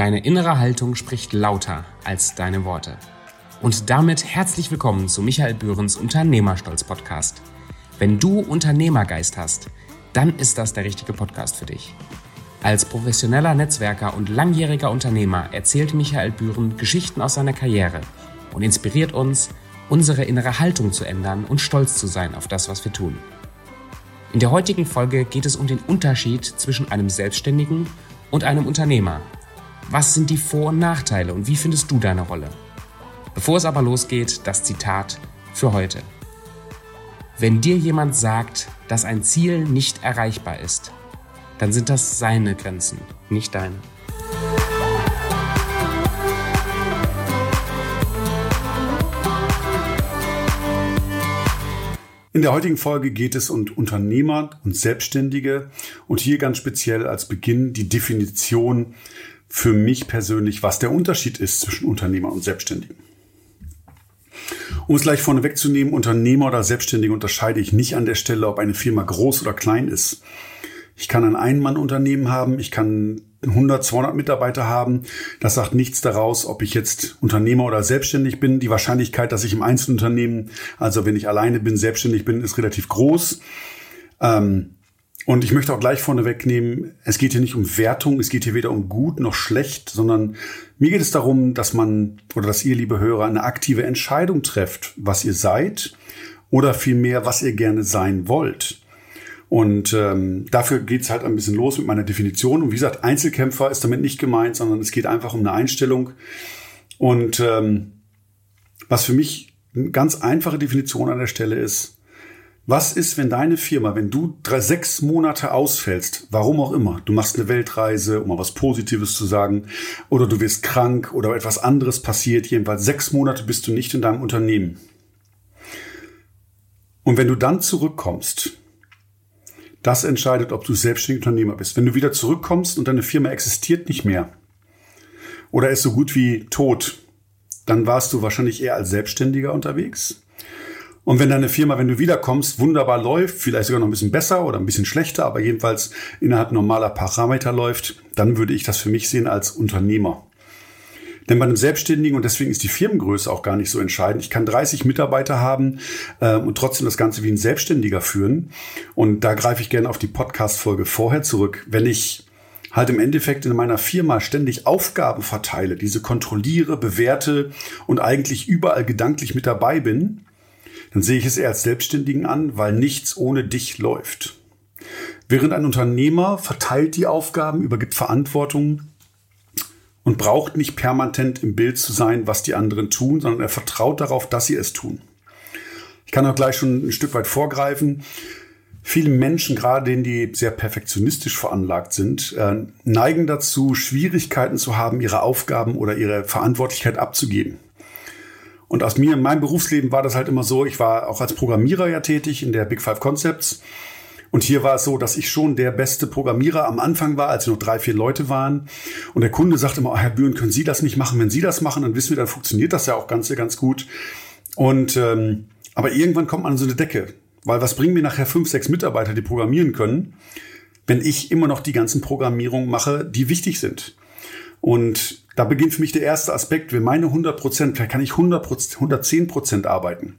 Deine innere Haltung spricht lauter als deine Worte. Und damit herzlich willkommen zu Michael Bührens Unternehmerstolz Podcast. Wenn du Unternehmergeist hast, dann ist das der richtige Podcast für dich. Als professioneller Netzwerker und langjähriger Unternehmer erzählt Michael Bühren Geschichten aus seiner Karriere und inspiriert uns, unsere innere Haltung zu ändern und stolz zu sein auf das, was wir tun. In der heutigen Folge geht es um den Unterschied zwischen einem Selbstständigen und einem Unternehmer. Was sind die Vor- und Nachteile und wie findest du deine Rolle? Bevor es aber losgeht, das Zitat für heute. Wenn dir jemand sagt, dass ein Ziel nicht erreichbar ist, dann sind das seine Grenzen, nicht deine. In der heutigen Folge geht es um Unternehmer und Selbstständige und hier ganz speziell als Beginn die Definition für mich persönlich, was der Unterschied ist zwischen Unternehmer und Selbstständigen. Um es gleich vorne wegzunehmen, Unternehmer oder Selbstständige unterscheide ich nicht an der Stelle, ob eine Firma groß oder klein ist. Ich kann ein Ein-Mann-Unternehmen haben, ich kann 100, 200 Mitarbeiter haben. Das sagt nichts daraus, ob ich jetzt Unternehmer oder selbstständig bin. Die Wahrscheinlichkeit, dass ich im Einzelunternehmen, also wenn ich alleine bin, selbstständig bin, ist relativ groß. Ähm, und ich möchte auch gleich vorne wegnehmen, es geht hier nicht um Wertung, es geht hier weder um gut noch schlecht, sondern mir geht es darum, dass man oder dass ihr, liebe Hörer, eine aktive Entscheidung trefft, was ihr seid oder vielmehr, was ihr gerne sein wollt. Und ähm, dafür geht's halt ein bisschen los mit meiner Definition. Und wie gesagt, Einzelkämpfer ist damit nicht gemeint, sondern es geht einfach um eine Einstellung. Und ähm, was für mich eine ganz einfache Definition an der Stelle ist, was ist, wenn deine Firma, wenn du drei, sechs Monate ausfällst, warum auch immer, du machst eine Weltreise, um mal was Positives zu sagen, oder du wirst krank oder etwas anderes passiert, jedenfalls sechs Monate bist du nicht in deinem Unternehmen. Und wenn du dann zurückkommst, das entscheidet, ob du selbstständiger Unternehmer bist. Wenn du wieder zurückkommst und deine Firma existiert nicht mehr oder ist so gut wie tot, dann warst du wahrscheinlich eher als Selbstständiger unterwegs. Und wenn deine Firma, wenn du wiederkommst, wunderbar läuft, vielleicht sogar noch ein bisschen besser oder ein bisschen schlechter, aber jedenfalls innerhalb normaler Parameter läuft, dann würde ich das für mich sehen als Unternehmer. Denn bei einem Selbstständigen, und deswegen ist die Firmengröße auch gar nicht so entscheidend, ich kann 30 Mitarbeiter haben äh, und trotzdem das Ganze wie ein Selbstständiger führen. Und da greife ich gerne auf die Podcast-Folge vorher zurück. Wenn ich halt im Endeffekt in meiner Firma ständig Aufgaben verteile, diese kontrolliere, bewerte und eigentlich überall gedanklich mit dabei bin, dann sehe ich es eher als Selbstständigen an, weil nichts ohne dich läuft. Während ein Unternehmer verteilt die Aufgaben, übergibt Verantwortung, und braucht nicht permanent im Bild zu sein, was die anderen tun, sondern er vertraut darauf, dass sie es tun. Ich kann auch gleich schon ein Stück weit vorgreifen. Viele Menschen, gerade denen, die sehr perfektionistisch veranlagt sind, äh, neigen dazu, Schwierigkeiten zu haben, ihre Aufgaben oder ihre Verantwortlichkeit abzugeben. Und aus mir in meinem Berufsleben war das halt immer so, ich war auch als Programmierer ja tätig in der Big Five Concepts und hier war es so, dass ich schon der beste Programmierer am Anfang war, als noch drei, vier Leute waren. Und der Kunde sagte immer, oh, Herr Bühren, können Sie das nicht machen? Wenn Sie das machen, dann wissen wir, dann funktioniert das ja auch ganz, ganz gut. Und ähm, aber irgendwann kommt man an so eine Decke. Weil was bringen mir nachher fünf, sechs Mitarbeiter, die programmieren können, wenn ich immer noch die ganzen Programmierungen mache, die wichtig sind? Und da beginnt für mich der erste Aspekt. Wenn meine 100 Prozent, vielleicht kann ich 100 110 Prozent arbeiten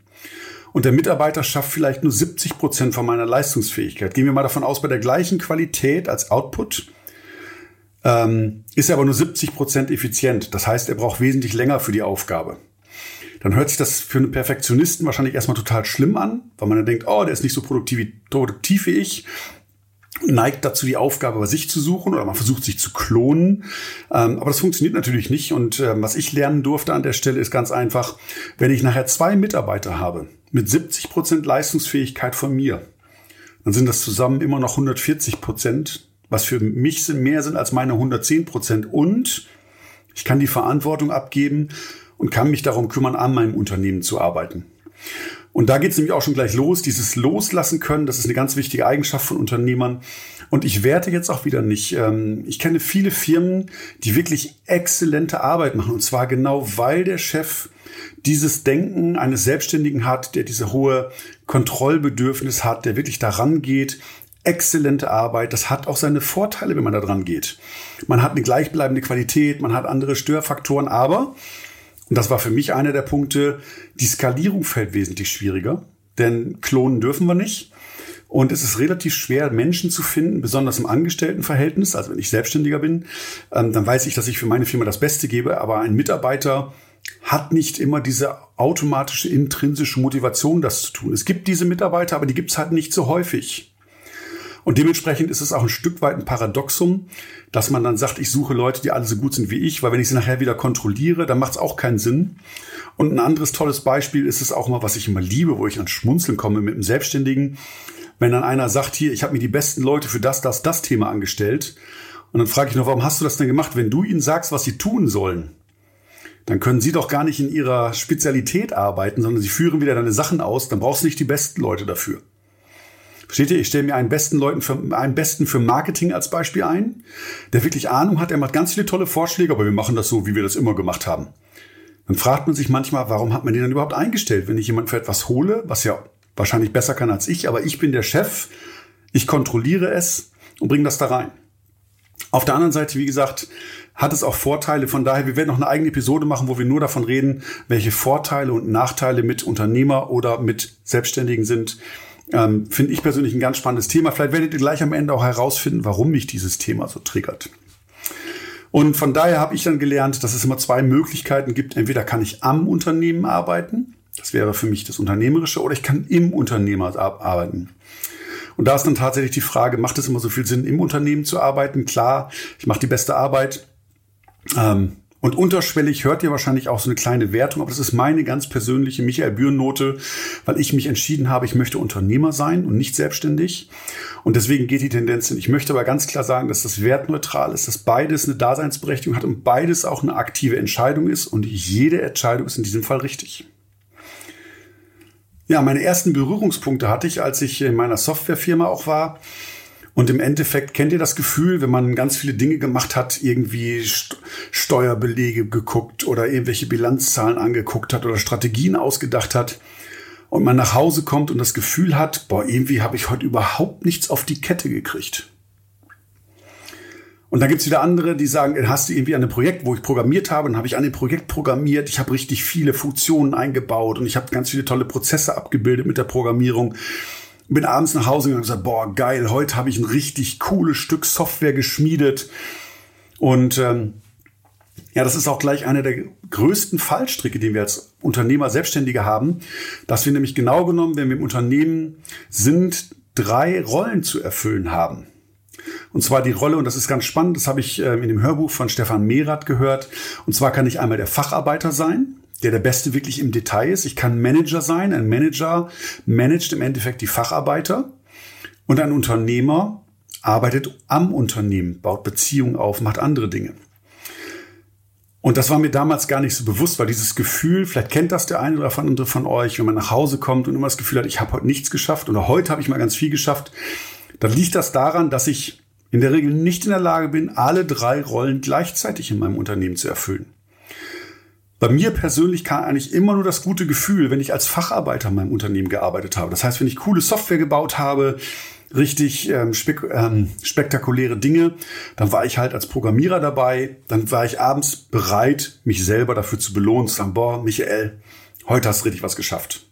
und der Mitarbeiter schafft vielleicht nur 70 Prozent von meiner Leistungsfähigkeit. Gehen wir mal davon aus, bei der gleichen Qualität als Output ähm, ist er aber nur 70 Prozent effizient. Das heißt, er braucht wesentlich länger für die Aufgabe. Dann hört sich das für einen Perfektionisten wahrscheinlich erstmal total schlimm an, weil man dann denkt, oh, der ist nicht so produktiv, produktiv wie ich neigt dazu, die Aufgabe bei sich zu suchen oder man versucht sich zu klonen. Ähm, aber das funktioniert natürlich nicht. Und ähm, was ich lernen durfte an der Stelle ist ganz einfach, wenn ich nachher zwei Mitarbeiter habe mit 70 Prozent Leistungsfähigkeit von mir, dann sind das zusammen immer noch 140 Prozent, was für mich mehr sind als meine 110 Prozent. Und ich kann die Verantwortung abgeben und kann mich darum kümmern, an meinem Unternehmen zu arbeiten. Und da geht es nämlich auch schon gleich los, dieses Loslassen können, das ist eine ganz wichtige Eigenschaft von Unternehmern. Und ich werte jetzt auch wieder nicht. Ähm, ich kenne viele Firmen, die wirklich exzellente Arbeit machen. Und zwar genau, weil der Chef dieses Denken eines Selbstständigen hat, der diese hohe Kontrollbedürfnis hat, der wirklich daran geht, exzellente Arbeit. Das hat auch seine Vorteile, wenn man da dran geht. Man hat eine gleichbleibende Qualität, man hat andere Störfaktoren, aber, und das war für mich einer der Punkte, die Skalierung fällt wesentlich schwieriger, denn klonen dürfen wir nicht. Und es ist relativ schwer, Menschen zu finden, besonders im Angestelltenverhältnis. Also wenn ich Selbstständiger bin, ähm, dann weiß ich, dass ich für meine Firma das Beste gebe. Aber ein Mitarbeiter hat nicht immer diese automatische intrinsische Motivation, das zu tun. Es gibt diese Mitarbeiter, aber die gibt es halt nicht so häufig. Und dementsprechend ist es auch ein Stück weit ein Paradoxum, dass man dann sagt, ich suche Leute, die alle so gut sind wie ich, weil wenn ich sie nachher wieder kontrolliere, dann macht es auch keinen Sinn. Und ein anderes tolles Beispiel ist es auch mal, was ich immer liebe, wo ich an Schmunzeln komme mit einem Selbstständigen wenn dann einer sagt, hier, ich habe mir die besten Leute für das, das, das Thema angestellt. Und dann frage ich noch, warum hast du das denn gemacht? Wenn du ihnen sagst, was sie tun sollen, dann können sie doch gar nicht in ihrer Spezialität arbeiten, sondern sie führen wieder deine Sachen aus, dann brauchst du nicht die besten Leute dafür. Versteht ihr? Ich stelle mir einen besten Leuten für, einen besten für Marketing als Beispiel ein, der wirklich Ahnung hat, er macht ganz viele tolle Vorschläge, aber wir machen das so, wie wir das immer gemacht haben. Dann fragt man sich manchmal, warum hat man den dann überhaupt eingestellt, wenn ich jemanden für etwas hole, was ja wahrscheinlich besser kann als ich, aber ich bin der Chef, ich kontrolliere es und bringe das da rein. Auf der anderen Seite, wie gesagt, hat es auch Vorteile. Von daher, wir werden noch eine eigene Episode machen, wo wir nur davon reden, welche Vorteile und Nachteile mit Unternehmer oder mit Selbstständigen sind. Ähm, Finde ich persönlich ein ganz spannendes Thema. Vielleicht werdet ihr gleich am Ende auch herausfinden, warum mich dieses Thema so triggert. Und von daher habe ich dann gelernt, dass es immer zwei Möglichkeiten gibt. Entweder kann ich am Unternehmen arbeiten das wäre für mich das Unternehmerische oder ich kann im Unternehmer arbeiten. Und da ist dann tatsächlich die Frage, macht es immer so viel Sinn, im Unternehmen zu arbeiten? Klar, ich mache die beste Arbeit. Ähm, und unterschwellig hört ihr wahrscheinlich auch so eine kleine Wertung, aber das ist meine ganz persönliche Michael Bühren-Note, weil ich mich entschieden habe, ich möchte Unternehmer sein und nicht selbstständig. Und deswegen geht die Tendenz hin. Ich möchte aber ganz klar sagen, dass das wertneutral ist, dass beides eine Daseinsberechtigung hat und beides auch eine aktive Entscheidung ist. Und jede Entscheidung ist in diesem Fall richtig. Ja, meine ersten Berührungspunkte hatte ich, als ich in meiner Softwarefirma auch war. Und im Endeffekt kennt ihr das Gefühl, wenn man ganz viele Dinge gemacht hat, irgendwie Steuerbelege geguckt oder irgendwelche Bilanzzahlen angeguckt hat oder Strategien ausgedacht hat und man nach Hause kommt und das Gefühl hat, boah, irgendwie habe ich heute überhaupt nichts auf die Kette gekriegt. Und dann gibt's wieder andere, die sagen, hast du irgendwie an einem Projekt, wo ich programmiert habe, dann habe ich an dem Projekt programmiert, ich habe richtig viele Funktionen eingebaut und ich habe ganz viele tolle Prozesse abgebildet mit der Programmierung. Bin abends nach Hause gegangen und gesagt, boah, geil, heute habe ich ein richtig cooles Stück Software geschmiedet. Und ähm, ja, das ist auch gleich einer der größten Fallstricke, die wir als Unternehmer, Selbstständige haben, dass wir nämlich genau genommen, wenn wir im Unternehmen sind, drei Rollen zu erfüllen haben. Und zwar die Rolle, und das ist ganz spannend, das habe ich äh, in dem Hörbuch von Stefan Mehrath gehört. Und zwar kann ich einmal der Facharbeiter sein, der der Beste wirklich im Detail ist. Ich kann Manager sein. Ein Manager managt im Endeffekt die Facharbeiter. Und ein Unternehmer arbeitet am Unternehmen, baut Beziehungen auf, macht andere Dinge. Und das war mir damals gar nicht so bewusst, weil dieses Gefühl, vielleicht kennt das der eine oder andere von euch, wenn man nach Hause kommt und immer das Gefühl hat, ich habe heute nichts geschafft oder heute habe ich mal ganz viel geschafft, dann liegt das daran, dass ich in der Regel nicht in der Lage bin, alle drei Rollen gleichzeitig in meinem Unternehmen zu erfüllen. Bei mir persönlich kam eigentlich immer nur das gute Gefühl, wenn ich als Facharbeiter in meinem Unternehmen gearbeitet habe. Das heißt, wenn ich coole Software gebaut habe, richtig ähm, spek ähm, spektakuläre Dinge, dann war ich halt als Programmierer dabei. Dann war ich abends bereit, mich selber dafür zu belohnen, zu sagen, boah, Michael, heute hast du richtig was geschafft.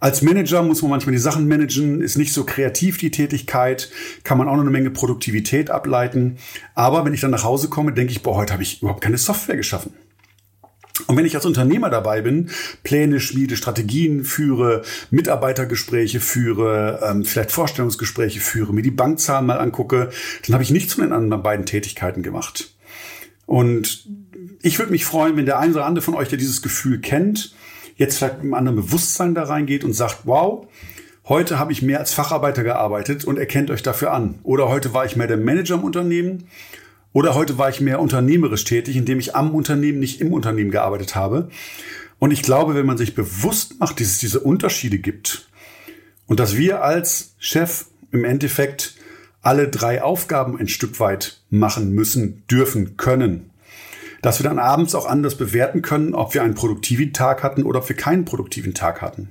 Als Manager muss man manchmal die Sachen managen, ist nicht so kreativ die Tätigkeit, kann man auch noch eine Menge Produktivität ableiten. Aber wenn ich dann nach Hause komme, denke ich, boah, heute habe ich überhaupt keine Software geschaffen. Und wenn ich als Unternehmer dabei bin, Pläne schmiede, Strategien führe, Mitarbeitergespräche führe, ähm, vielleicht Vorstellungsgespräche führe, mir die Bankzahlen mal angucke, dann habe ich nichts von den anderen beiden Tätigkeiten gemacht. Und ich würde mich freuen, wenn der eine oder andere von euch, der dieses Gefühl kennt, jetzt vielleicht mit einem anderen Bewusstsein da reingeht und sagt, wow, heute habe ich mehr als Facharbeiter gearbeitet und erkennt euch dafür an. Oder heute war ich mehr der Manager im Unternehmen. Oder heute war ich mehr unternehmerisch tätig, indem ich am Unternehmen, nicht im Unternehmen gearbeitet habe. Und ich glaube, wenn man sich bewusst macht, dass es diese Unterschiede gibt und dass wir als Chef im Endeffekt alle drei Aufgaben ein Stück weit machen müssen, dürfen, können, dass wir dann abends auch anders bewerten können, ob wir einen produktiven Tag hatten oder ob wir keinen produktiven Tag hatten.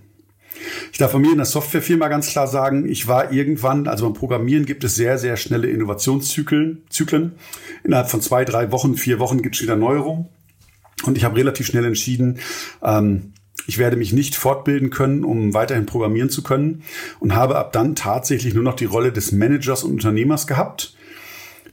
Ich darf von mir in der Softwarefirma ganz klar sagen, ich war irgendwann, also beim Programmieren gibt es sehr, sehr schnelle Innovationszyklen. Zyklen. Innerhalb von zwei, drei Wochen, vier Wochen gibt es wieder Neuerungen. Und ich habe relativ schnell entschieden, ähm, ich werde mich nicht fortbilden können, um weiterhin programmieren zu können und habe ab dann tatsächlich nur noch die Rolle des Managers und Unternehmers gehabt.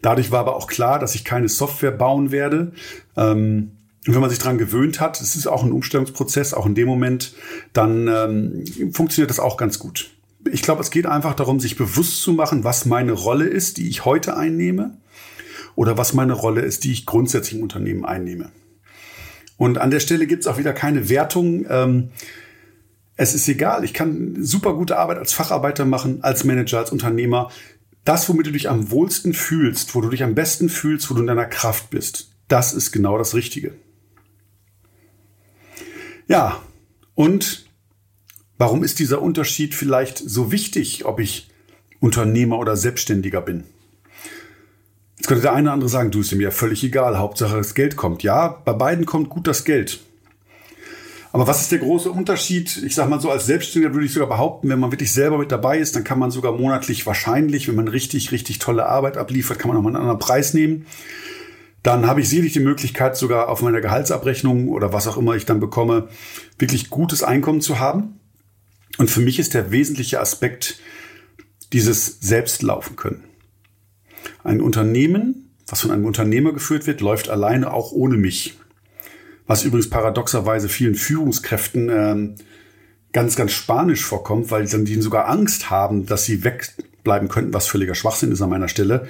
Dadurch war aber auch klar, dass ich keine Software bauen werde. Ähm, und wenn man sich daran gewöhnt hat, es ist auch ein Umstellungsprozess, auch in dem Moment, dann ähm, funktioniert das auch ganz gut. Ich glaube, es geht einfach darum, sich bewusst zu machen, was meine Rolle ist, die ich heute einnehme, oder was meine Rolle ist, die ich grundsätzlich im Unternehmen einnehme. Und an der Stelle gibt es auch wieder keine Wertung. Ähm, es ist egal, ich kann super gute Arbeit als Facharbeiter machen, als Manager, als Unternehmer. Das, womit du dich am wohlsten fühlst, wo du dich am besten fühlst, wo du in deiner Kraft bist, das ist genau das Richtige. Ja, und warum ist dieser Unterschied vielleicht so wichtig, ob ich Unternehmer oder Selbstständiger bin? Jetzt könnte der eine oder andere sagen, du ist mir ja völlig egal, Hauptsache das Geld kommt. Ja, bei beiden kommt gut das Geld. Aber was ist der große Unterschied? Ich sage mal so, als Selbstständiger würde ich sogar behaupten, wenn man wirklich selber mit dabei ist, dann kann man sogar monatlich wahrscheinlich, wenn man richtig, richtig tolle Arbeit abliefert, kann man auch mal einen anderen Preis nehmen. Dann habe ich sicherlich die Möglichkeit, sogar auf meiner Gehaltsabrechnung oder was auch immer ich dann bekomme, wirklich gutes Einkommen zu haben. Und für mich ist der wesentliche Aspekt dieses Selbstlaufen können. Ein Unternehmen, was von einem Unternehmer geführt wird, läuft alleine auch ohne mich. Was übrigens paradoxerweise vielen Führungskräften äh, ganz, ganz spanisch vorkommt, weil dann die sogar Angst haben, dass sie wegbleiben könnten, was völliger Schwachsinn ist an meiner Stelle.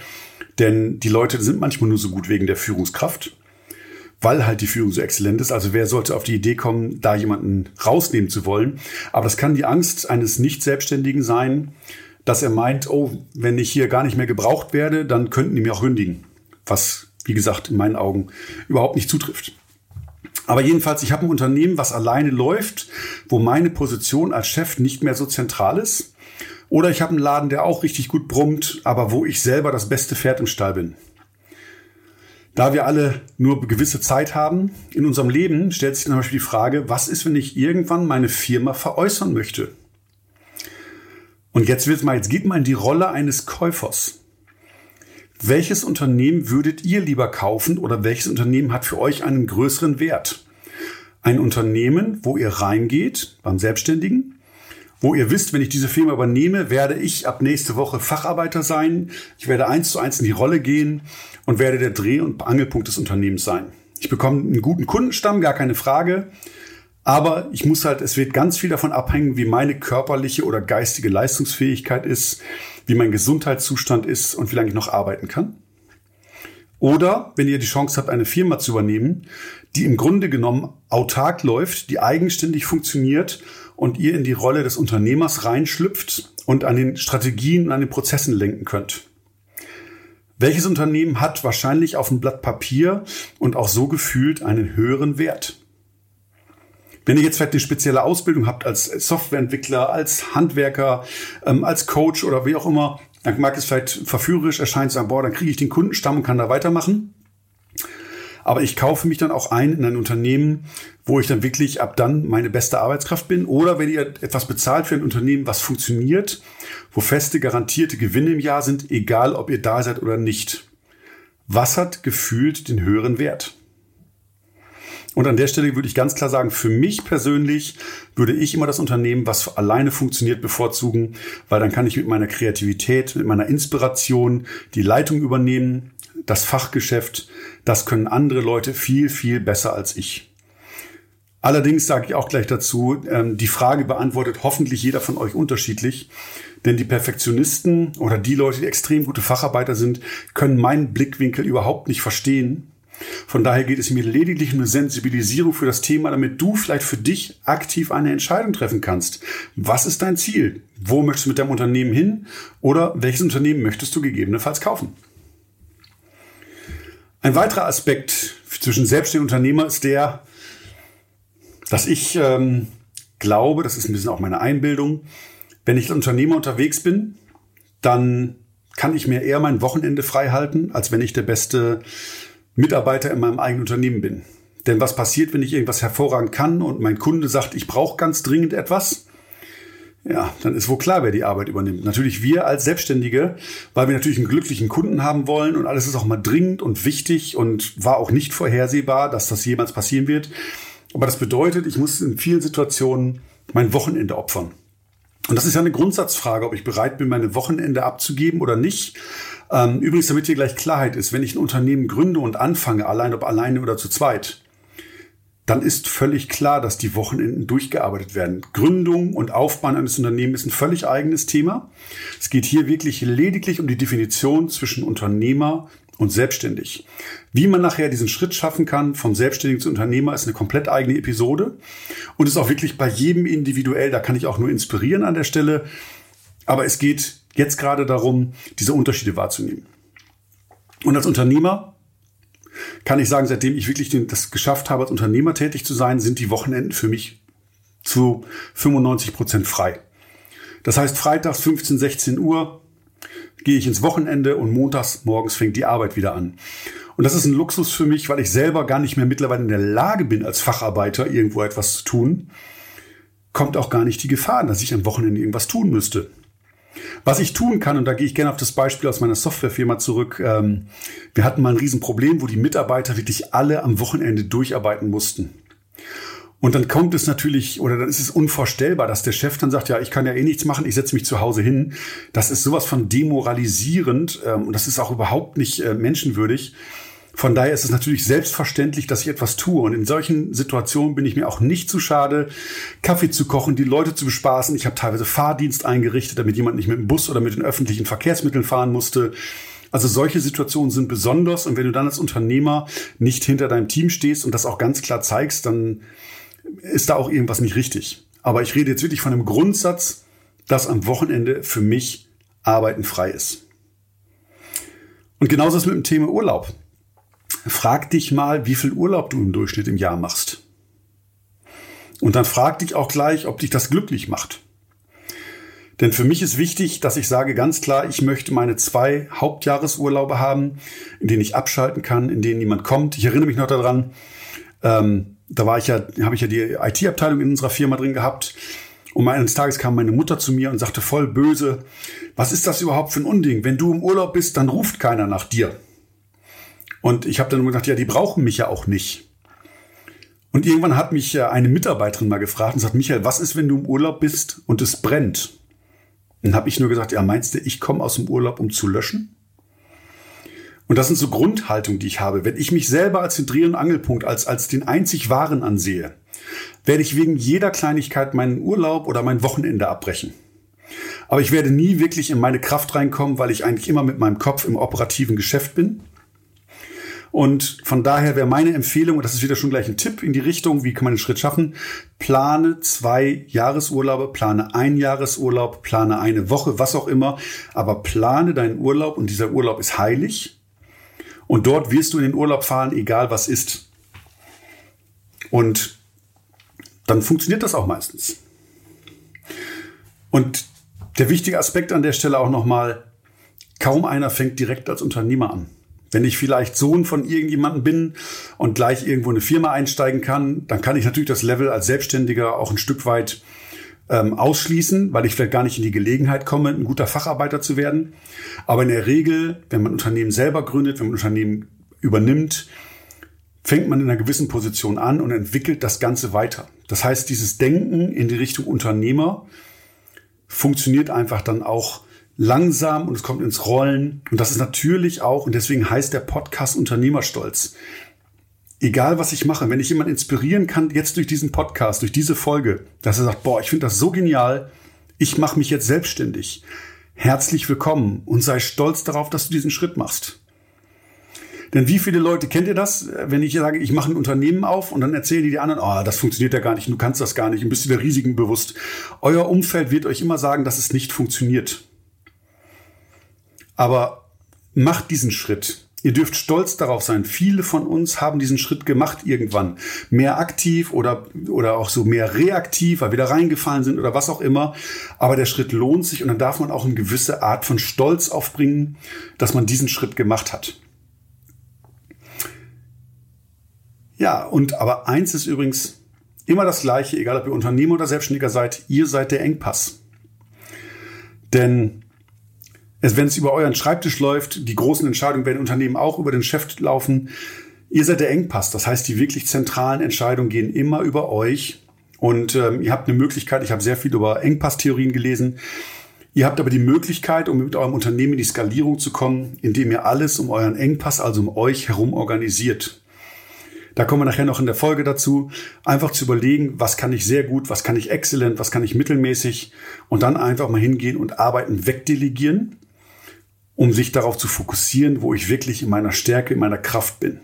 Denn die Leute sind manchmal nur so gut wegen der Führungskraft, weil halt die Führung so exzellent ist. Also wer sollte auf die Idee kommen, da jemanden rausnehmen zu wollen? Aber das kann die Angst eines Nicht-Selbstständigen sein, dass er meint, oh, wenn ich hier gar nicht mehr gebraucht werde, dann könnten die mir auch kündigen. Was, wie gesagt, in meinen Augen überhaupt nicht zutrifft. Aber jedenfalls, ich habe ein Unternehmen, was alleine läuft, wo meine Position als Chef nicht mehr so zentral ist. Oder ich habe einen Laden, der auch richtig gut brummt, aber wo ich selber das beste Pferd im Stall bin. Da wir alle nur gewisse Zeit haben in unserem Leben, stellt sich zum Beispiel die Frage, was ist, wenn ich irgendwann meine Firma veräußern möchte? Und jetzt wird mal, jetzt geht mal in die Rolle eines Käufers. Welches Unternehmen würdet ihr lieber kaufen oder welches Unternehmen hat für euch einen größeren Wert? Ein Unternehmen, wo ihr reingeht beim Selbstständigen, wo ihr wisst, wenn ich diese Firma übernehme, werde ich ab nächste Woche Facharbeiter sein. Ich werde eins zu eins in die Rolle gehen und werde der Dreh- und Angelpunkt des Unternehmens sein. Ich bekomme einen guten Kundenstamm, gar keine Frage. Aber ich muss halt, es wird ganz viel davon abhängen, wie meine körperliche oder geistige Leistungsfähigkeit ist, wie mein Gesundheitszustand ist und wie lange ich noch arbeiten kann. Oder wenn ihr die Chance habt, eine Firma zu übernehmen, die im Grunde genommen autark läuft, die eigenständig funktioniert und ihr in die Rolle des Unternehmers reinschlüpft und an den Strategien und an den Prozessen lenken könnt. Welches Unternehmen hat wahrscheinlich auf dem Blatt Papier und auch so gefühlt einen höheren Wert? Wenn ihr jetzt vielleicht eine spezielle Ausbildung habt als Softwareentwickler, als Handwerker, ähm, als Coach oder wie auch immer, dann mag es vielleicht verführerisch erscheinen sagen, boah, dann kriege ich den Kundenstamm und kann da weitermachen. Aber ich kaufe mich dann auch ein in ein Unternehmen, wo ich dann wirklich ab dann meine beste Arbeitskraft bin. Oder wenn ihr etwas bezahlt für ein Unternehmen, was funktioniert, wo feste, garantierte Gewinne im Jahr sind, egal ob ihr da seid oder nicht. Was hat gefühlt den höheren Wert? Und an der Stelle würde ich ganz klar sagen, für mich persönlich würde ich immer das Unternehmen, was alleine funktioniert, bevorzugen, weil dann kann ich mit meiner Kreativität, mit meiner Inspiration die Leitung übernehmen, das Fachgeschäft, das können andere Leute viel, viel besser als ich. Allerdings sage ich auch gleich dazu, ähm, die Frage beantwortet hoffentlich jeder von euch unterschiedlich. Denn die Perfektionisten oder die Leute, die extrem gute Facharbeiter sind, können meinen Blickwinkel überhaupt nicht verstehen von daher geht es mir lediglich um eine Sensibilisierung für das Thema, damit du vielleicht für dich aktiv eine Entscheidung treffen kannst. Was ist dein Ziel? Wo möchtest du mit deinem Unternehmen hin? Oder welches Unternehmen möchtest du gegebenenfalls kaufen? Ein weiterer Aspekt zwischen selbstständigen Unternehmer ist der, dass ich ähm, glaube, das ist ein bisschen auch meine Einbildung, wenn ich als Unternehmer unterwegs bin, dann kann ich mir eher mein Wochenende frei halten, als wenn ich der beste Mitarbeiter in meinem eigenen Unternehmen bin. Denn was passiert, wenn ich irgendwas hervorragend kann und mein Kunde sagt, ich brauche ganz dringend etwas? ja, dann ist wohl klar, wer die Arbeit übernimmt. Natürlich wir als Selbstständige, weil wir natürlich einen glücklichen Kunden haben wollen und alles ist auch mal dringend und wichtig und war auch nicht vorhersehbar, dass das jemals passieren wird. Aber das bedeutet, ich muss in vielen Situationen mein Wochenende opfern. Und das ist ja eine Grundsatzfrage, ob ich bereit bin, meine Wochenende abzugeben oder nicht. Ähm, übrigens, damit hier gleich Klarheit ist, wenn ich ein Unternehmen gründe und anfange, allein ob alleine oder zu zweit, dann ist völlig klar, dass die Wochenenden durchgearbeitet werden. Gründung und Aufbau eines Unternehmens ist ein völlig eigenes Thema. Es geht hier wirklich lediglich um die Definition zwischen Unternehmer und selbstständig. Wie man nachher diesen Schritt schaffen kann, vom Selbstständigen zu Unternehmer, ist eine komplett eigene Episode und ist auch wirklich bei jedem individuell. Da kann ich auch nur inspirieren an der Stelle. Aber es geht jetzt gerade darum, diese Unterschiede wahrzunehmen. Und als Unternehmer kann ich sagen, seitdem ich wirklich das geschafft habe, als Unternehmer tätig zu sein, sind die Wochenenden für mich zu 95 Prozent frei. Das heißt, freitags 15, 16 Uhr gehe ich ins Wochenende und montags morgens fängt die Arbeit wieder an. Und das ist ein Luxus für mich, weil ich selber gar nicht mehr mittlerweile in der Lage bin, als Facharbeiter irgendwo etwas zu tun. Kommt auch gar nicht die Gefahr, dass ich am Wochenende irgendwas tun müsste. Was ich tun kann, und da gehe ich gerne auf das Beispiel aus meiner Softwarefirma zurück, ähm, wir hatten mal ein Riesenproblem, wo die Mitarbeiter wirklich alle am Wochenende durcharbeiten mussten. Und dann kommt es natürlich, oder dann ist es unvorstellbar, dass der Chef dann sagt, ja, ich kann ja eh nichts machen, ich setze mich zu Hause hin. Das ist sowas von demoralisierend ähm, und das ist auch überhaupt nicht äh, menschenwürdig. Von daher ist es natürlich selbstverständlich, dass ich etwas tue. Und in solchen Situationen bin ich mir auch nicht zu schade, Kaffee zu kochen, die Leute zu bespaßen. Ich habe teilweise Fahrdienst eingerichtet, damit jemand nicht mit dem Bus oder mit den öffentlichen Verkehrsmitteln fahren musste. Also solche Situationen sind besonders. Und wenn du dann als Unternehmer nicht hinter deinem Team stehst und das auch ganz klar zeigst, dann ist da auch irgendwas nicht richtig. Aber ich rede jetzt wirklich von einem Grundsatz, dass am Wochenende für mich Arbeiten frei ist. Und genauso ist mit dem Thema Urlaub frag dich mal, wie viel Urlaub du im Durchschnitt im Jahr machst. Und dann frag dich auch gleich, ob dich das glücklich macht. Denn für mich ist wichtig, dass ich sage ganz klar, ich möchte meine zwei Hauptjahresurlaube haben, in denen ich abschalten kann, in denen niemand kommt. Ich erinnere mich noch daran, ähm, da war ich ja, habe ich ja die IT-Abteilung in unserer Firma drin gehabt. Und eines Tages kam meine Mutter zu mir und sagte voll böse, was ist das überhaupt für ein Unding? Wenn du im Urlaub bist, dann ruft keiner nach dir. Und ich habe dann gedacht, ja, die brauchen mich ja auch nicht. Und irgendwann hat mich eine Mitarbeiterin mal gefragt und sagt, Michael, was ist, wenn du im Urlaub bist und es brennt? Dann habe ich nur gesagt, ja, meinst du, ich komme aus dem Urlaub, um zu löschen? Und das sind so Grundhaltungen, die ich habe. Wenn ich mich selber als den Dreh- und Angelpunkt, als, als den einzig Wahren ansehe, werde ich wegen jeder Kleinigkeit meinen Urlaub oder mein Wochenende abbrechen. Aber ich werde nie wirklich in meine Kraft reinkommen, weil ich eigentlich immer mit meinem Kopf im operativen Geschäft bin und von daher wäre meine Empfehlung, und das ist wieder schon gleich ein Tipp in die Richtung, wie kann man den Schritt schaffen, plane zwei Jahresurlaube, plane ein Jahresurlaub, plane eine Woche, was auch immer, aber plane deinen Urlaub und dieser Urlaub ist heilig. Und dort wirst du in den Urlaub fahren, egal was ist. Und dann funktioniert das auch meistens. Und der wichtige Aspekt an der Stelle auch nochmal, kaum einer fängt direkt als Unternehmer an. Wenn ich vielleicht Sohn von irgendjemandem bin und gleich irgendwo eine Firma einsteigen kann, dann kann ich natürlich das Level als Selbstständiger auch ein Stück weit ähm, ausschließen, weil ich vielleicht gar nicht in die Gelegenheit komme, ein guter Facharbeiter zu werden. Aber in der Regel, wenn man Unternehmen selber gründet, wenn man Unternehmen übernimmt, fängt man in einer gewissen Position an und entwickelt das Ganze weiter. Das heißt, dieses Denken in die Richtung Unternehmer funktioniert einfach dann auch langsam und es kommt ins Rollen. Und das ist natürlich auch, und deswegen heißt der Podcast Unternehmerstolz. Egal was ich mache, wenn ich jemanden inspirieren kann, jetzt durch diesen Podcast, durch diese Folge, dass er sagt, boah, ich finde das so genial, ich mache mich jetzt selbstständig. Herzlich willkommen und sei stolz darauf, dass du diesen Schritt machst. Denn wie viele Leute kennt ihr das, wenn ich sage, ich mache ein Unternehmen auf und dann erzählen die die anderen, oh, das funktioniert ja gar nicht, du kannst das gar nicht und bist dir der Risiken bewusst. Euer Umfeld wird euch immer sagen, dass es nicht funktioniert. Aber macht diesen Schritt. Ihr dürft stolz darauf sein. Viele von uns haben diesen Schritt gemacht irgendwann. Mehr aktiv oder, oder auch so mehr reaktiv, weil wir da reingefallen sind oder was auch immer. Aber der Schritt lohnt sich und dann darf man auch eine gewisse Art von Stolz aufbringen, dass man diesen Schritt gemacht hat. Ja, und aber eins ist übrigens immer das Gleiche, egal ob ihr Unternehmer oder Selbstständiger seid, ihr seid der Engpass. Denn wenn es über euren Schreibtisch läuft, die großen Entscheidungen werden Unternehmen auch über den Chef laufen. Ihr seid der Engpass. Das heißt, die wirklich zentralen Entscheidungen gehen immer über euch. Und ähm, ihr habt eine Möglichkeit, ich habe sehr viel über Engpasstheorien gelesen. Ihr habt aber die Möglichkeit, um mit eurem Unternehmen in die Skalierung zu kommen, indem ihr alles um euren Engpass, also um euch herum organisiert. Da kommen wir nachher noch in der Folge dazu, einfach zu überlegen, was kann ich sehr gut, was kann ich exzellent, was kann ich mittelmäßig und dann einfach mal hingehen und Arbeiten wegdelegieren um sich darauf zu fokussieren, wo ich wirklich in meiner Stärke, in meiner Kraft bin.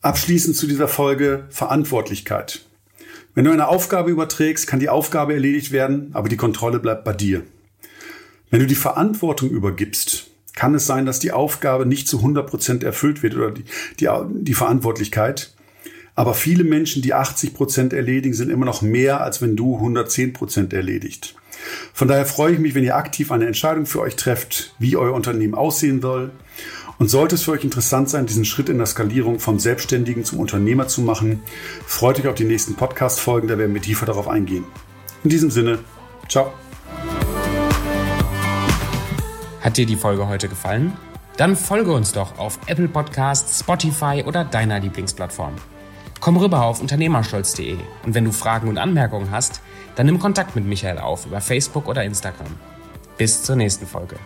Abschließend zu dieser Folge Verantwortlichkeit. Wenn du eine Aufgabe überträgst, kann die Aufgabe erledigt werden, aber die Kontrolle bleibt bei dir. Wenn du die Verantwortung übergibst, kann es sein, dass die Aufgabe nicht zu 100 Prozent erfüllt wird oder die, die, die Verantwortlichkeit. Aber viele Menschen, die 80 Prozent erledigen, sind immer noch mehr, als wenn du 110 Prozent erledigt. Von daher freue ich mich, wenn ihr aktiv eine Entscheidung für euch trefft, wie euer Unternehmen aussehen soll. Und sollte es für euch interessant sein, diesen Schritt in der Skalierung vom Selbstständigen zum Unternehmer zu machen, freut euch auf die nächsten Podcast-Folgen, da werden wir tiefer darauf eingehen. In diesem Sinne, ciao. Hat dir die Folge heute gefallen? Dann folge uns doch auf Apple Podcasts, Spotify oder deiner Lieblingsplattform. Komm rüber auf unternehmerstolz.de und wenn du Fragen und Anmerkungen hast, dann nimm Kontakt mit Michael auf über Facebook oder Instagram. Bis zur nächsten Folge.